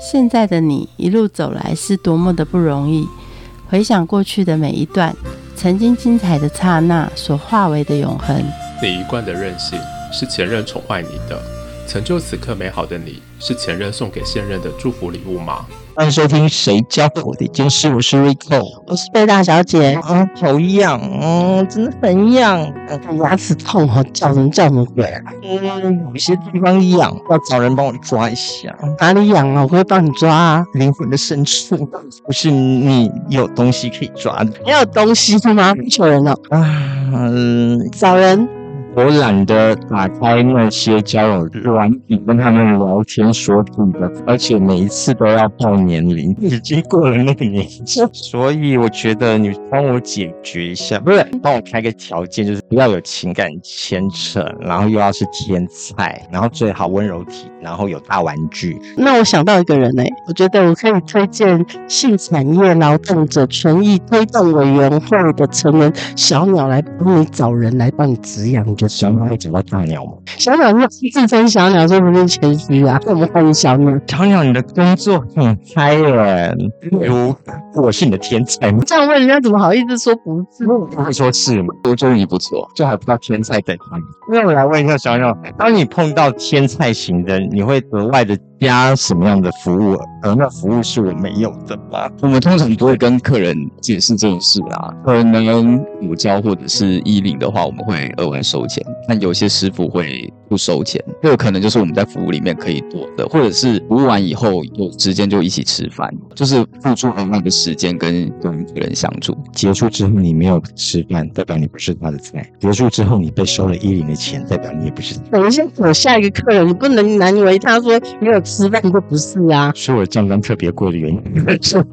现在的你一路走来是多么的不容易。回想过去的每一段，曾经精彩的刹那所化为的永恒。你一贯的任性是前任宠坏你的，成就此刻美好的你是前任送给现任的祝福礼物吗？欢迎收听《谁教我的一件事》，我是 Rico，我是贝大小姐。啊，好痒，嗯，真的很痒，牙齿痛哦，叫人叫什么鬼啊？嗯，有些地方痒，要找人帮我抓一下。哪里痒啊？我会帮你抓啊。灵魂的深处，不是你有东西可以抓的。没有东西是吗？求人了啊，找人。我懒得打开那些交友软体跟他们聊天说屁的，而且每一次都要报年龄，已经过了那个年纪，所以我觉得你帮我解决一下，不是帮我开个条件，就是不要有情感牵扯，然后又要是天才，然后最好温柔体，然后有大玩具。那我想到一个人呢，我觉得我可以推荐性产业劳动者权益推动委员会的成员小鸟来帮你找人来帮你滋养。小鸟会找到大鸟吗？小鸟是自称小鸟，是不是谦虚啊。我们欢迎小鸟。小鸟，你的工作很嗨耶，如我是你的天才吗？这样问人家怎么好意思说不是？不会说是吗？我觉得你不错，就还不到天才等级。那我来问一下小鸟，当你碰到天才型的，你会额外的？加什么样的服务？而那服务是我没有的吗？我们通常不会跟客人解释这种事啊。可能补教或者是衣领的话，我们会额外收钱。但有些师傅会不收钱，这个可能就是我们在服务里面可以做的，或者是服务完以后有时间就一起吃饭，就是付出额外的时间跟跟客人相处。结束之后你没有吃饭，代表你不是他的菜；结束之后你被收了衣领的钱，代表你也不是。等一下，我下一个客人，你不能难为他说没有。吃饭都不是啊，是我账单特别贵的原因。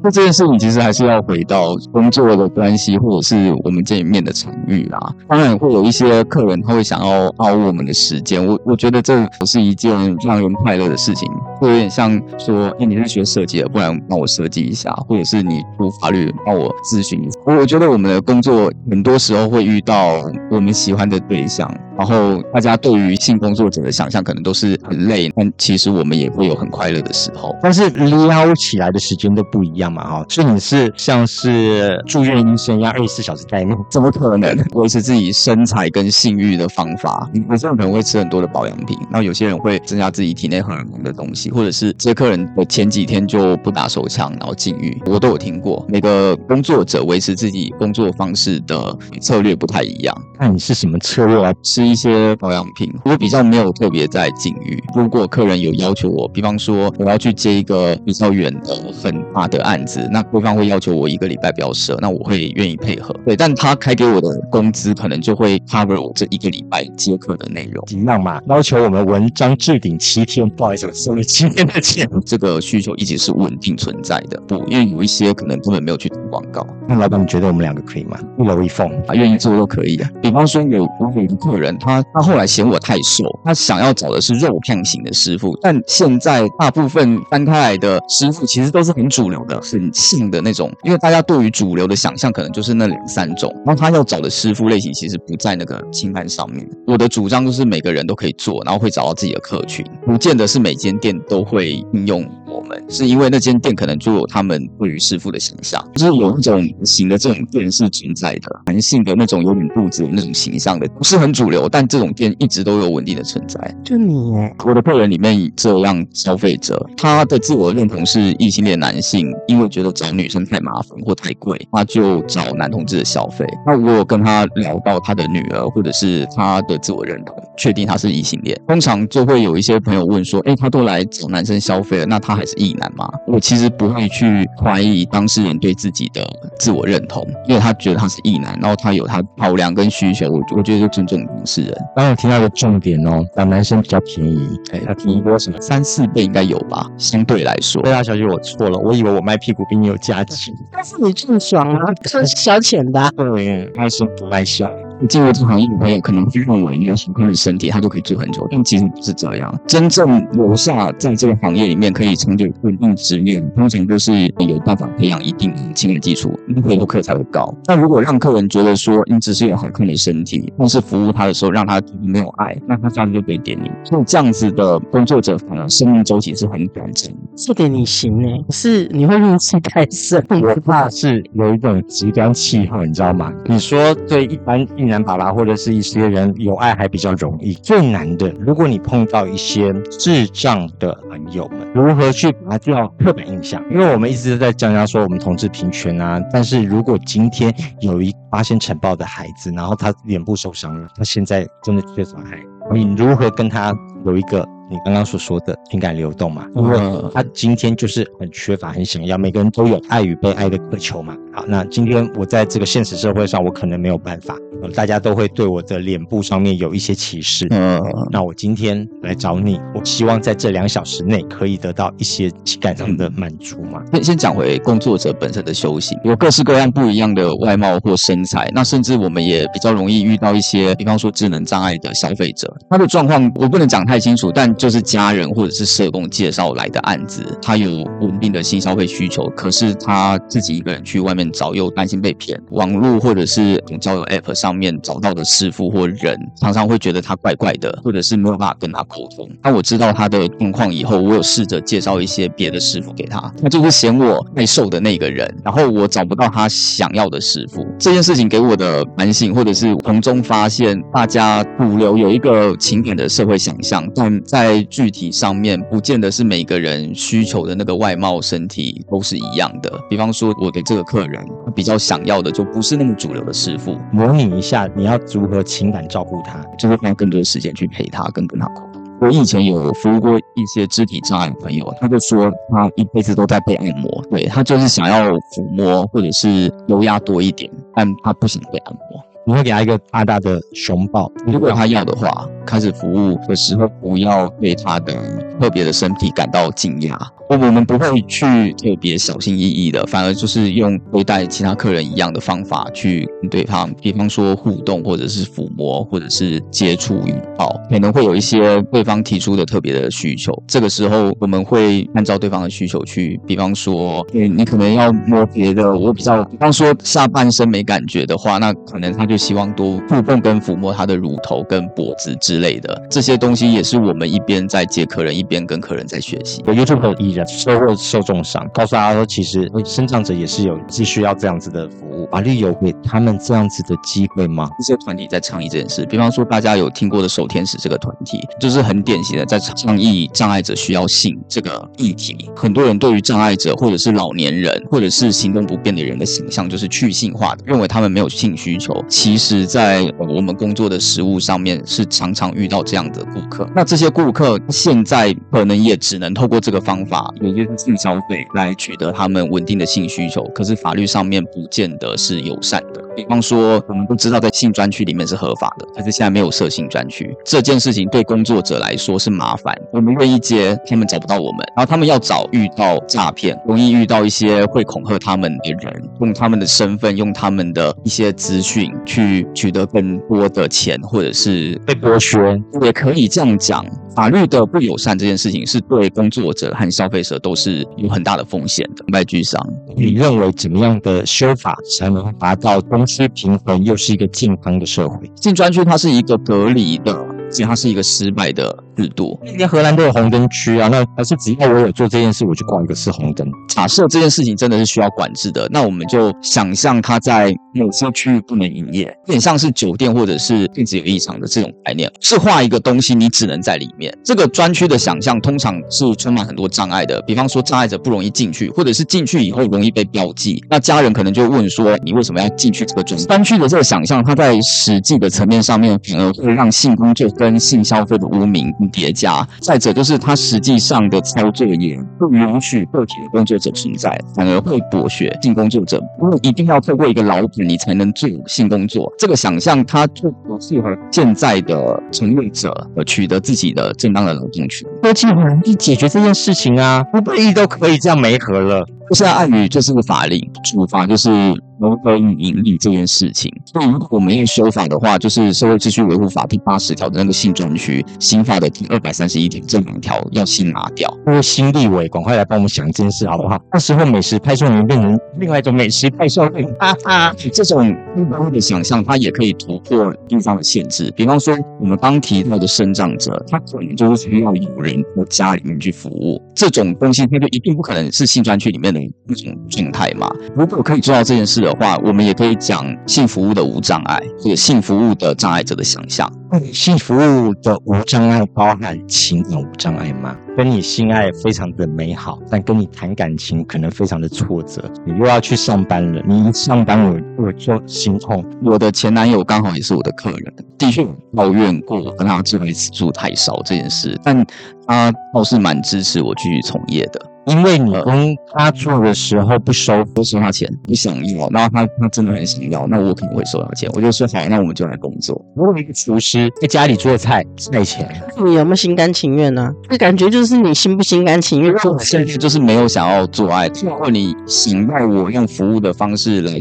那这件事情其实还是要回到工作的关系，或者是我们见面的场域啦。当然会有一些客人他会想要熬我们的时间，我我觉得这不是一件让人快乐的事情，会有点像说，哎，你是学设计的，不然帮我设计一下，或者是你读法律，帮我咨询一下。我我觉得我们的工作很多时候会遇到我们喜欢的对象。然后大家对于性工作者的想象可能都是很累，但其实我们也会有很快乐的时候。但是撩起来的时间都不一样嘛，哈。所以你是像是住院医生一样二十四小时待命？怎么可能维持自己身材跟性欲的方法？有些人可能会吃很多的保养品，然后有些人会增加自己体内荷尔蒙的东西，或者是这些客人我前几天就不打手枪，然后禁欲，我都有听过。每个工作者维持自己工作方式的策略不太一样。那你是什么策略啊？吃一些保养品，我比较没有特别在禁欲。如果客人有要求我，比方说我要去接一个比较远的很大的案子，那对方会要求我一个礼拜不要射，那我会愿意配合。对，但他开给我的工资可能就会 cover 我这一个礼拜接客的内容。一样嘛，要求我们文章置顶七天，不好意思，收了七天的钱。这个需求一直是稳定存在的，不，因为有一些可能根本没有去投广告。那老板，你觉得我们两个可以吗？一楼一凤啊，愿意做都可以啊。比方说有我有一个客人，他他后来嫌我太瘦，他想要找的是肉片型的师傅。但现在大部分翻开来的师傅其实都是很主流的、很性的那种，因为大家对于主流的想象可能就是那两三种。然后他要找的师傅类型其实不在那个清单上面。我的主张就是每个人都可以做，然后会找到自己的客群，不见得是每间店都会应用我们，是因为那间店可能就有他们对于师傅的形象，就是有一种型的这种店是存在的，男性的那种有点肚子那种形象的，不是很主流，但这种店一直都有稳定的存在。就你，我的客人里面这样消费者，他的自我认同是异性恋男性，因为觉得找女生太麻烦或太贵，他就找男同志的消费。那如果跟他聊到他的女儿或者是他的自我认同，确定他是异性恋，通常就会有一些朋友问说：“哎，他都来找男生消费了，那他还是异男吗？”我其实不会去怀疑当事人对自己的自我认同，因为他觉得他是异男，然后他有他考量跟需求，我我觉得就尊重当事人。刚刚听到的重点哦，打男生比较便宜，哎，他便宜多什么？三四倍应该有吧？相对来说，贝拉小姐，我错了，我以为我卖屁股比你有价值。但是你这么爽啊，是消遣的。对，他说不卖笑。进入这个行业的朋友可能会认为你有好看的身体，他就可以做很久，但其实不是这样。真正留下在这个行业里面可以长久稳定执念，通常都是有办法培养一定亲的基础，回头客才会高。那如果让客人觉得说你只是有好看的身体，但是服务他的时候让他没有爱，那他下次就被点你。所以这样子的工作者反而生命周期是很短暂。这点你行呢，是你会运气太深。我怕是有一种极端气候，你知道吗？你说对一般病人爸爸或者是一些人有爱还比较容易，最难的，如果你碰到一些智障的朋友们，如何去拔掉刻板印象？因为我们一直在讲讲说我们同志平权啊，但是如果今天有一发现晨报的孩子，然后他脸部受伤了，他现在真的缺少爱，你如何跟他有一个？你刚刚所说的情感流动嘛，因为他今天就是很缺乏、很想要，每个人都有爱与被爱的渴求嘛。好，那今天我在这个现实社会上，我可能没有办法，大家都会对我的脸部上面有一些歧视。嗯，那我今天来找你，我希望在这两小时内可以得到一些情感上的满足嘛。先先讲回工作者本身的修行，有各式各样不一样的外貌或身材，那甚至我们也比较容易遇到一些，比方说智能障碍的消费者，他的状况我不能讲太清楚，但就是家人或者是社工介绍来的案子，他有稳定的性消费需求，可是他自己一个人去外面找，又担心被骗。网络或者是交友 App 上面找到的师傅或人，常常会觉得他怪怪的，或者是没有办法跟他沟通。那我知道他的状况以后，我有试着介绍一些别的师傅给他，他就是嫌我太瘦的那个人，然后我找不到他想要的师傅。这件事情给我的反省，或者是从中发现，大家主流有一个情感的社会想象，但在具具体上面不见得是每个人需求的那个外貌身体都是一样的。比方说，我给这个客人比较想要的就不是那么主流的师傅。模拟一下，你要如何情感照顾他，就会花更多时间去陪他，跟跟他沟通。我以前有服务过一些肢体障碍朋友，他就说他一辈子都在被按摩，对他就是想要抚摸或者是油压多一点，但他不想被按摩。你会给他一个大大的熊抱，如果他要的话，开始服务的时候不要对他的特别的身体感到惊讶。我我们不会去特别小心翼翼的，反而就是用对待其他客人一样的方法去对方，比方说互动，或者是抚摸，或者是接触拥抱，可能会有一些对方提出的特别的需求。这个时候我们会按照对方的需求去，比方说，对你可能要摸别的，我比较，比方说下半身没感觉的话，那可能他就希望多触碰跟抚摸他的乳头跟脖子之类的，这些东西也是我们一边在接客人，一边跟客人在学习。我 YouTube 艺人。收获受重伤，告诉大家说，其实生长者也是有继续要这样子的服务。法律有给他们这样子的机会吗？这些团体在倡议这件事，比方说大家有听过的守天使这个团体，就是很典型的在倡议障碍者需要性这个议题。很多人对于障碍者或者是老年人或者是行动不便的人的形象就是去性化的，认为他们没有性需求。其实，在我们工作的实务上面是常常遇到这样的顾客。那这些顾客现在可能也只能透过这个方法。也就是性消费来取得他们稳定的性需求，可是法律上面不见得是友善的。比方说，我们都知道在性专区里面是合法的，可是现在没有设性专区，这件事情对工作者来说是麻烦。我们愿意接，他们找不到我们，然后他们要找遇到诈骗，容易遇到一些会恐吓他们的人，用他们的身份，用他们的一些资讯去取得更多的钱，或者是被剥削，也可以这样讲。法律的不友善这件事情是对工作者和消费者都是有很大的风险的，卖剧商。你认为怎么样的修法才能达到供是平衡，又是一个健康的社会？进专区它是一个隔离的，其实它是一个失败的。制度，连荷兰都有红灯区啊，那还是只要我有做这件事，我就挂一个是红灯。假设这件事情真的是需要管制的，那我们就想象它在某些区域不能营业，有点像是酒店或者是电子有异常的这种概念，是画一个东西，你只能在里面。这个专区的想象通常是充满很多障碍的，比方说障碍者不容易进去，或者是进去以后容易被标记。那家人可能就问说，你为什么要进去这个专专区的这个想象，它在实际的层面上面，反而会让性工作跟性消费的污名。叠加，再者就是它实际上的操作也不允许个体的工作者存在，反而会剥削性工作者。因为一定要透过一个老板，你才能做性工作。这个想象，它就不适合现在的从业者取得自己的正当的劳动权。科技很容易解决这件事情啊，不被意都可以这样没合了。现在暗语就是法令，处罚就是谋得盈利这件事情。所以如果我们要修法的话，就是《社会秩序维护法》第八十条的那个性专区，新法的第二百三十一条这两条要先拿掉。各位新立委，赶快来帮我们想一件事好不好？到时候美食派送员变成另外一种美食派送员，哈哈。这种一般的想象，它也可以突破地方的限制。比方说，我们刚提到的生长者，他可能就是需要有人到家里面去服务，这种东西，它就一定不可能是性专区里面的一种状态嘛。如果可以做到这件事的话，我们也可以讲性服务的无障碍，或者性服务的障碍者的想象。性服务的无障碍包含情感无障碍吗？跟你性爱非常的美好，但跟你谈感情可能非常的挫折。你又要去上班了，你一上班我我就心痛。我的前男友刚好也是我的客人，的确抱怨过跟他做一次住太少这件事，但他倒是蛮支持我继续从业的。因为你跟他做的时候不收，不收他钱，不想要，然后他他真的很想要，那我可能会收他钱。我就说好，那我们就来工作。如果一个厨师在家里做菜菜钱，你有没有心甘情愿呢？这感觉就是你心不心甘情愿做，甚至就是没有想要做爱。如果你想要我用服务的方式来，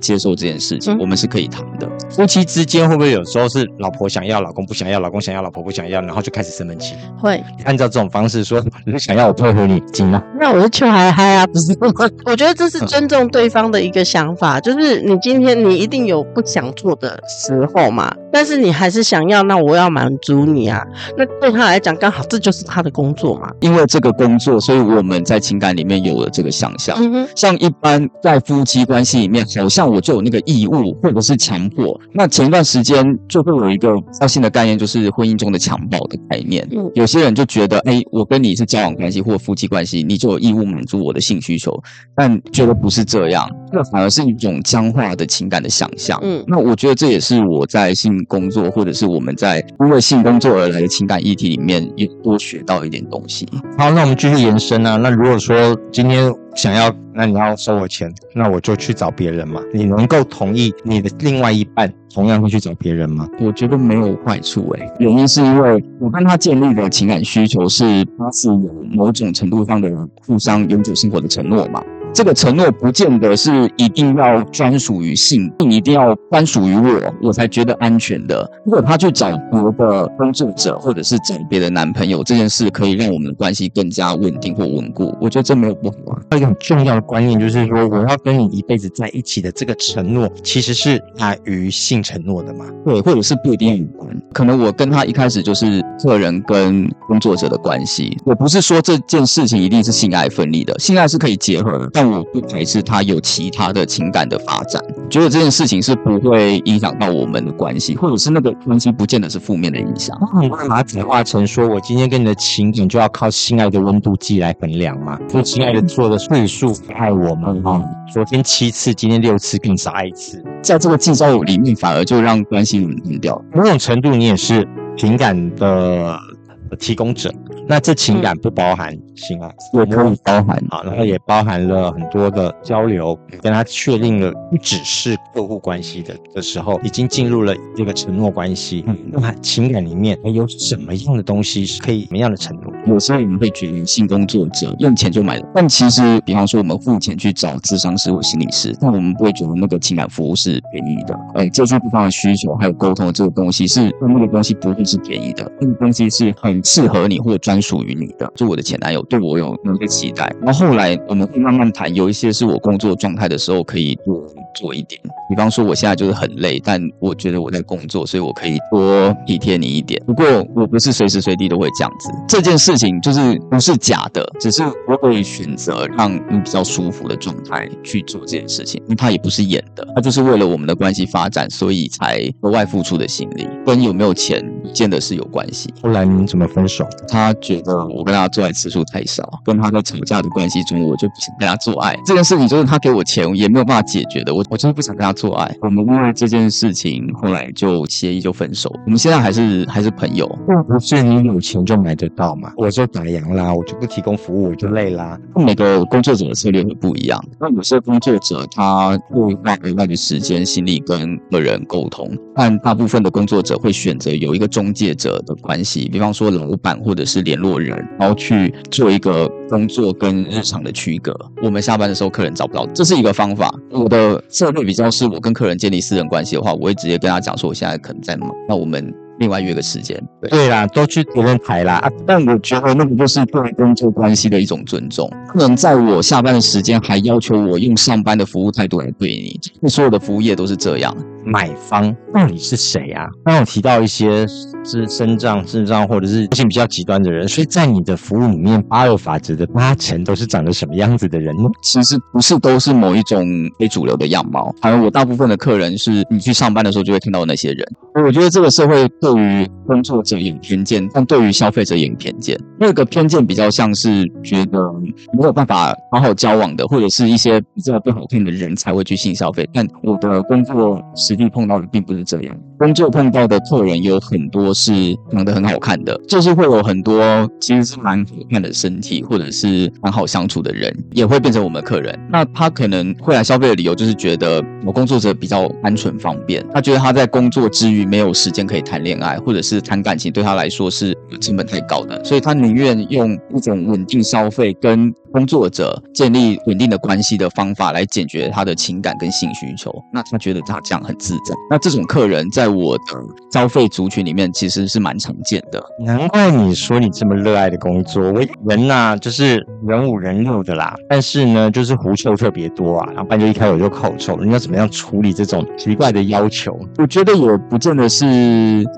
接受这件事情，我们是可以谈的。夫妻之间会不会有时候是老婆想要，老公不想要，老公想要，老婆不想要，然后就开始生闷气？会按照这种方式说，你想要我配合你，行吗？那我就求嗨嗨啊，不是吗？我觉得这是尊重对方的一个想法，就是你今天你一定有不想做的时候嘛，但是你还是想要，那我要满足你啊。那对他来讲，刚好这就是他的工作嘛。因为这个工作，所以我们在情感里面有了这个想象。嗯哼，像一般在夫妻关系里面，好像我就有那个义务或者是强迫。那前一段时间就会有一个较新的概念，就是婚姻中的强暴的概念。嗯有些人就觉得，哎，我跟你是交往关系或夫妻关系，你就有义务满足我的性需求，但觉得不是这样，这反而是一种僵化的情感的想象。嗯那我觉得这也是我在性工作，或者是我们在因为性工作而来的情感议题里面，也多学到一点东西。好，那我们继续延伸啊。那如果说今天想要，那你要收我钱，那我就去找别人嘛。你能够同意你的另外一半同样会去找别人吗？我觉得没有坏处诶、原因是因为我跟他建立的情感需求是他是有某种程度上的互相永久生活的承诺嘛。这个承诺不见得是一定要专属于性，一定要专属于我，我才觉得安全的。如果他去找别的工作者，或者是找别的男朋友，这件事可以让我们的关系更加稳定或稳固，我觉得这没有不好啊。还有一个很重要的观念就是说，我要跟你一辈子在一起的这个承诺，其实是大于性承诺的嘛。对，或者是不一定要有关。可能我跟他一开始就是客人跟工作者的关系，我不是说这件事情一定是性爱分离的，性爱是可以结合的，但我不排斥他有其他的情感的发展，觉得这件事情是不会影响到我们的关系，或者是那个关系不见得是负面的影响。你会把它转化成说，我今天跟你的情感就要靠心爱的温度计来衡量嘛？说亲爱的做的岁数爱我们啊，昨天七次，今天六次，更少爱一次。在这个计较里面，反而就让关系稳定掉。某种程度，你也是情感的提供者。那这情感不包含性爱，也可以包含好，然后也包含了很多的交流，跟他确定了不只是客户关系的的时候，已经进入了这个承诺关系。那么情感里面还有什么样的东西是可以什么样的承诺？有时候我们会觉得性工作者用钱就买了，但其实，比方说我们付钱去找智商师或心理师，但我们不会觉得那个情感服务是便宜的。哎，这些地方的需求还有沟通这个东西是，那个东西不会是便宜的，那个东西是很适合你或者专属于你的。就我的前男友对我有那个期待，然后后来我们会慢慢谈，有一些是我工作状态的时候可以做做一点，比方说我现在就是很累，但我觉得我在工作，所以我可以多体贴你一点。不过我不是随时随地都会这样子，这件事情就是不是假的，只是我会选择让你比较舒服的状态去做这件事情，因为它也不是演的，它就是为了我们的关系发展，所以才额外付出的心力，跟有没有钱不见得是有关系。后来你们怎么分手？他觉得我跟他做爱次数太少，跟他在吵架的关系中，我就不想跟他做爱。这件事情就是他给我钱也没有办法解决的，我我就是不想跟他做爱。我们因为这件事情后来就协议就分手，我们现在还是还是朋友。不是你有钱就买得到嘛？我就打烊啦，我就不提供服务，我就累啦。每个工作者的策略会不一样。那有些工作者他会花额外的时间、心力跟个人沟通，但大部分的工作者会选择有一个中介者的关系，比方说老板或者是联络人，然后去做一个工作跟日常的区隔。我们下班的时候，客人找不到，这是一个方法。我的这会比较是，我跟客人建立私人关系的话，我会直接跟他讲说，我现在可能在忙，那我们。另外约个时间，对对啦，都去别人台啦。但我觉得那个就是对工作关系的一种尊重。不能在我下班的时间还要求我用上班的服务态度来对你，所有的服务业都是这样。买方到底是谁啊？刚有提到一些是身障、智障或者是性比较极端的人，所以在你的服务里面，八二法则的八成都是长得什么样子的人呢？其实不是都是某一种非主流的样貌，好像我大部分的客人是你去上班的时候就会看到那些人。我觉得这个社会对于工作者有偏见，但对于消费者有偏见。那个偏见比较像是觉得没有办法好好交往的，或者是一些比较不好听的人才会去性消费。但我的工作是碰到的并不是这样，工作碰到的客人有很多是长得很好看的，就是会有很多其实是蛮好看的身体，或者是蛮好相处的人，也会变成我们的客人。那他可能会来消费的理由就是觉得我工作者比较安全方便，他觉得他在工作之余没有时间可以谈恋爱，或者是谈感情对他来说是成本太高的，所以他宁愿用一种稳定消费跟。工作者建立稳定的关系的方法来解决他的情感跟性需求，那他觉得他这样很自在。那这种客人在我的消费族群里面其实是蛮常见的。难怪你说你这么热爱的工作，我人呐就是人五人六的啦，但是呢就是狐臭特别多啊，然后不然就一开口就口臭。你要怎么样处理这种奇怪的要求？我觉得也不见得是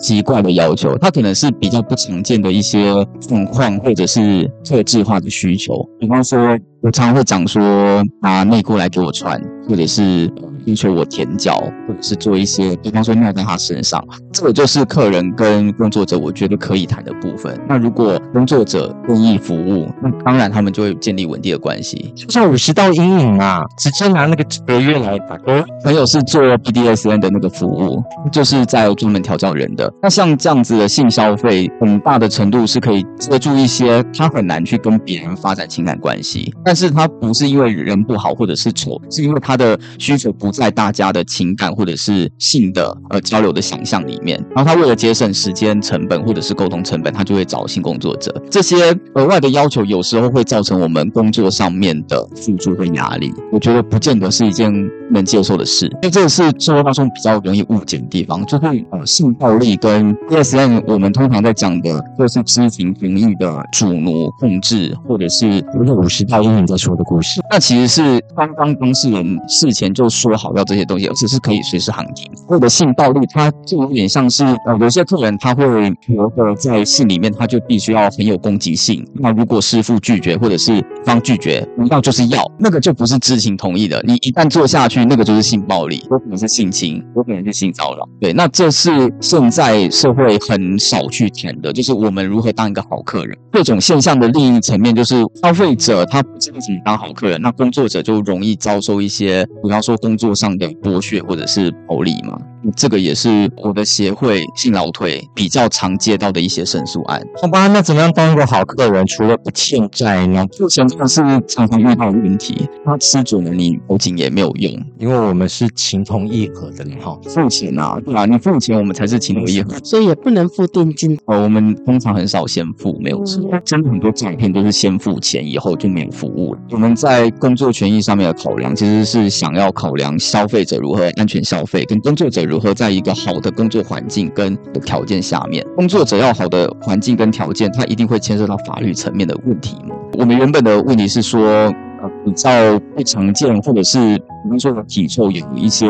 奇怪的要求，他可能是比较不常见的一些状况，或者是特质化的需求，比方。说，我常常会讲说，拿内裤来给我穿，或者是。要求我舔脚，或者是做一些，比方说尿在他身上，这个就是客人跟工作者我觉得可以谈的部分。那如果工作者愿意服务，那当然他们就会建立稳定的关系。就像五十道阴影啊，直接拿那个合约来打勾。朋友是做 BDSN 的那个服务，就是在专门调教人的。那像这样子的性消费，很大的程度是可以遮住一些他很难去跟别人发展情感关系，但是他不是因为人不好或者是丑，是因为他的需求不。在大家的情感或者是性的呃交流的想象里面，然后他为了节省时间成本或者是沟通成本，他就会找性工作者。这些额外的要求有时候会造成我们工作上面的付出和压力。我觉得不见得是一件能接受的事，因为这个是社会当中比较容易误解的地方。就是呃性暴力跟 DSM，我们通常在讲的就是知情同意的主奴控制，或者是五十道英文在说的故事。那其实是刚刚当事人事前就说好。要这些东西，而且是可以随时喊停。或者性暴力，它就有点像是呃，有些客人他会觉得在性里面他就必须要很有攻击性。那如果师傅拒绝，或者是方拒绝，要就是要，那个就不是知情同意的。你一旦做下去，那个就是性暴力，有可能是性侵，有可能是性骚扰。对，那这是现在社会很少去填的，就是我们如何当一个好客人。各种现象的另一层面，就是消费者他不知道怎么当好客人，那工作者就容易遭受一些，比方说工作上的剥削或者是暴力嘛。这个也是我的协会性劳退比较常接到的一些申诉案。好吧，那怎么样当一个好客人？除了不欠债呢？付钱真的是常常遇到的问题。他吃准了你报警也没有用，因为我们是情同意合的哈。付钱啊，对啊，你付钱我们才是情同意合，所以也不能付定金。呃，我们通常很少先付，没有错。真的很多诈骗都是先付钱以后就没有服务了。我们在工作权益上面的考量，其实是想要考量消费者如何安全消费，跟工作者如何在一个好的工作环境跟条件下面，工作者要好的环境跟条件，他一定会牵涉到法律层面的问题嘛。我们原本的问题是说，呃，比较不常见，或者是比如说的体臭有一些。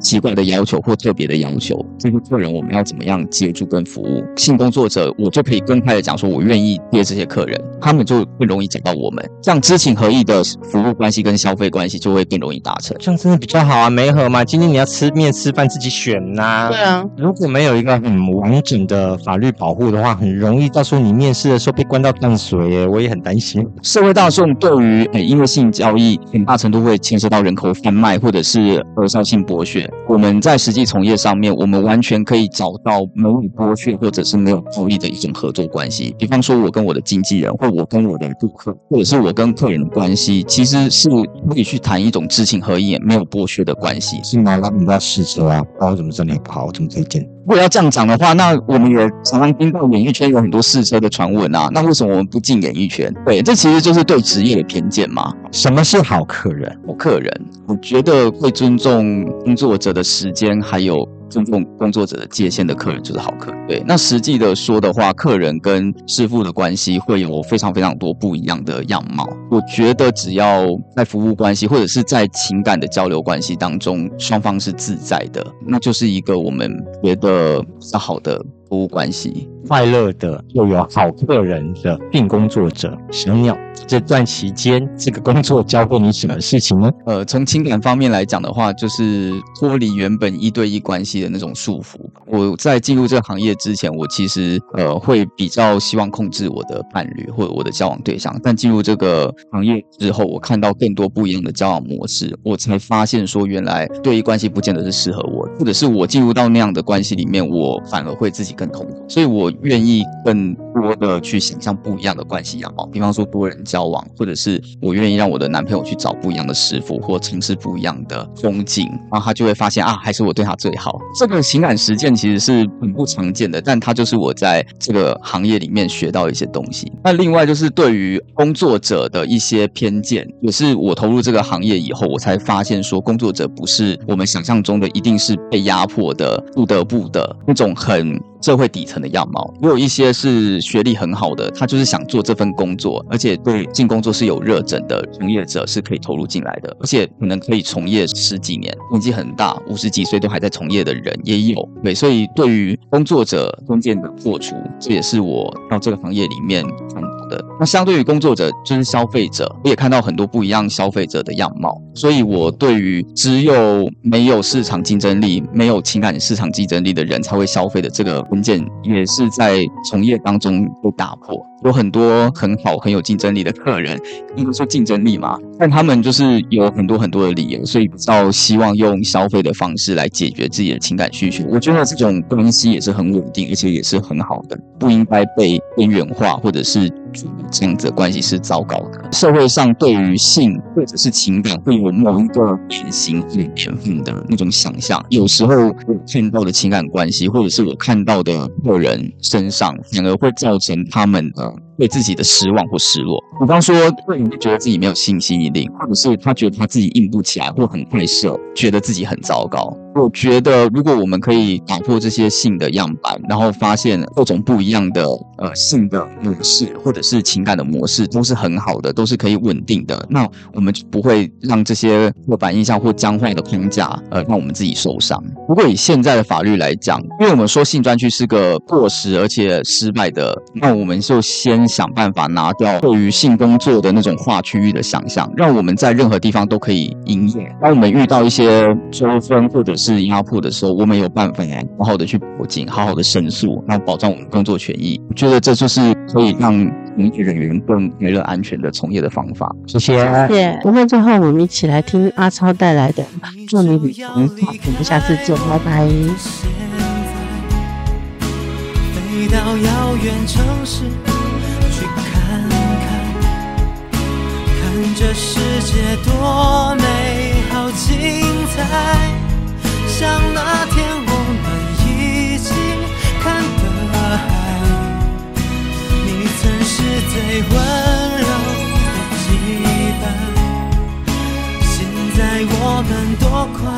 奇怪的要求或特别的要求，这些客人我们要怎么样接住跟服务？性工作者我就可以公开的讲说，我愿意接这些客人，他们就会容易找到我们，这样知情合意的服务关系跟消费关系就会更容易达成，这样真的比较好啊，没合嘛。今天你要吃面吃饭自己选呐，对啊。如果没有一个很完整的法律保护的话，很容易到时候你面试的时候被关到淡水耶，我也很担心。社会大众对于欸，因为性交易很大程度会牵涉到人口贩卖或者是儿少性剥削。我们在实际从业上面，我们完全可以找到没有剥削或者是没有暴力的一种合作关系。比方说，我跟我的经纪人，或我跟我的顾客，或者是我跟客人的关系，其实是可以去谈一种知情合意、没有剥削的关系。是拿拉你在试车啊，然后怎么这里不好，怎么推荐？如果要这样讲的话，那我们也常常听到演艺圈有很多试车的传闻啊。那为什么我们不进演艺圈？对，这其实就是对职业的偏见嘛。什么是好客人？好客人，我觉得会尊重工作者的时间，还有。尊重工作者的界限的客人就是好客。对，那实际的说的话，客人跟师傅的关系会有非常非常多不一样的样貌。我觉得只要在服务关系或者是在情感的交流关系当中，双方是自在的，那就是一个我们觉得比较好的服务关系。快乐的又有好客人的病工作者小鸟，这段期间这个工作教会你什么事情呢？呃，从情感方面来讲的话，就是脱离原本一对一关系的那种束缚。我在进入这个行业之前，我其实呃会比较希望控制我的伴侣或者我的交往对象，但进入这个行业之后，我看到更多不一样的交往模式，我才发现说原来对一关系不见得是适合我，或者是我进入到那样的关系里面，我反而会自己更痛苦，所以我。愿意更多的去想象不一样的关系样貌，比方说多人交往，或者是我愿意让我的男朋友去找不一样的师傅，或尝试不一样的风景，然后他就会发现啊，还是我对他最好。这个情感实践其实是很不常见的，但它就是我在这个行业里面学到一些东西。那另外就是对于工作者的一些偏见，也是我投入这个行业以后，我才发现说，工作者不是我们想象中的一定是被压迫的、不得不的那种很。社会底层的样貌，也有一些是学历很好的，他就是想做这份工作，而且对进工作是有热忱的从业者是可以投入进来的，而且可能可以从业十几年，年纪很大，五十几岁都还在从业的人也有。对，所以对于工作者中间的破除，这也是我到这个行业里面那相对于工作者，就是消费者，我也看到很多不一样消费者的样貌。所以我对于只有没有市场竞争力、没有情感市场竞争力的人才会消费的这个。文件也是在从业当中被打破。有很多很好很有竞争力的客人，应该说竞争力嘛，但他们就是有很多很多的理由，所以比较希望用消费的方式来解决自己的情感需求。我觉得这种关系也是很稳定，而且也是很好的，不应该被边缘化，或者是这样子的关系是糟糕的。社会上对于性或者是情感会有某一个典型、很天分的那种想象，有时候我看到的情感关系，或者是我看到的客人身上，反而会造成他们的。out. 对自己的失望或失落，比方说，会觉得自己没有信心一定，或者是他觉得他自己硬不起来，或很快射，觉得自己很糟糕。我觉得，如果我们可以打破这些性的样板，然后发现各种不一样的呃性的模式，或者是情感的模式，都是很好的，都是可以稳定的，那我们就不会让这些刻板印象或僵化的框架呃让我们自己受伤。不过以现在的法律来讲，因为我们说性专区是个过时而且失败的，那我们就先想办法拿掉对于性工作的那种划区域的想象，让我们在任何地方都可以营业。当我们遇到一些纠纷或者是压迫的时候，我们有办法好好的去报警，好好的申诉，然后保障我们工作权益。我觉得这就是可以让从业人员更快乐、安全的从业的方法。谢谢。谢谢。那最后我们一起来听阿超带来的《祝你旅程》，我们下次见，拜拜。飞到遥远城市这世界多美好精彩。像那天我们一起看的海，你曾是最温柔的羁绊，现在我们多快。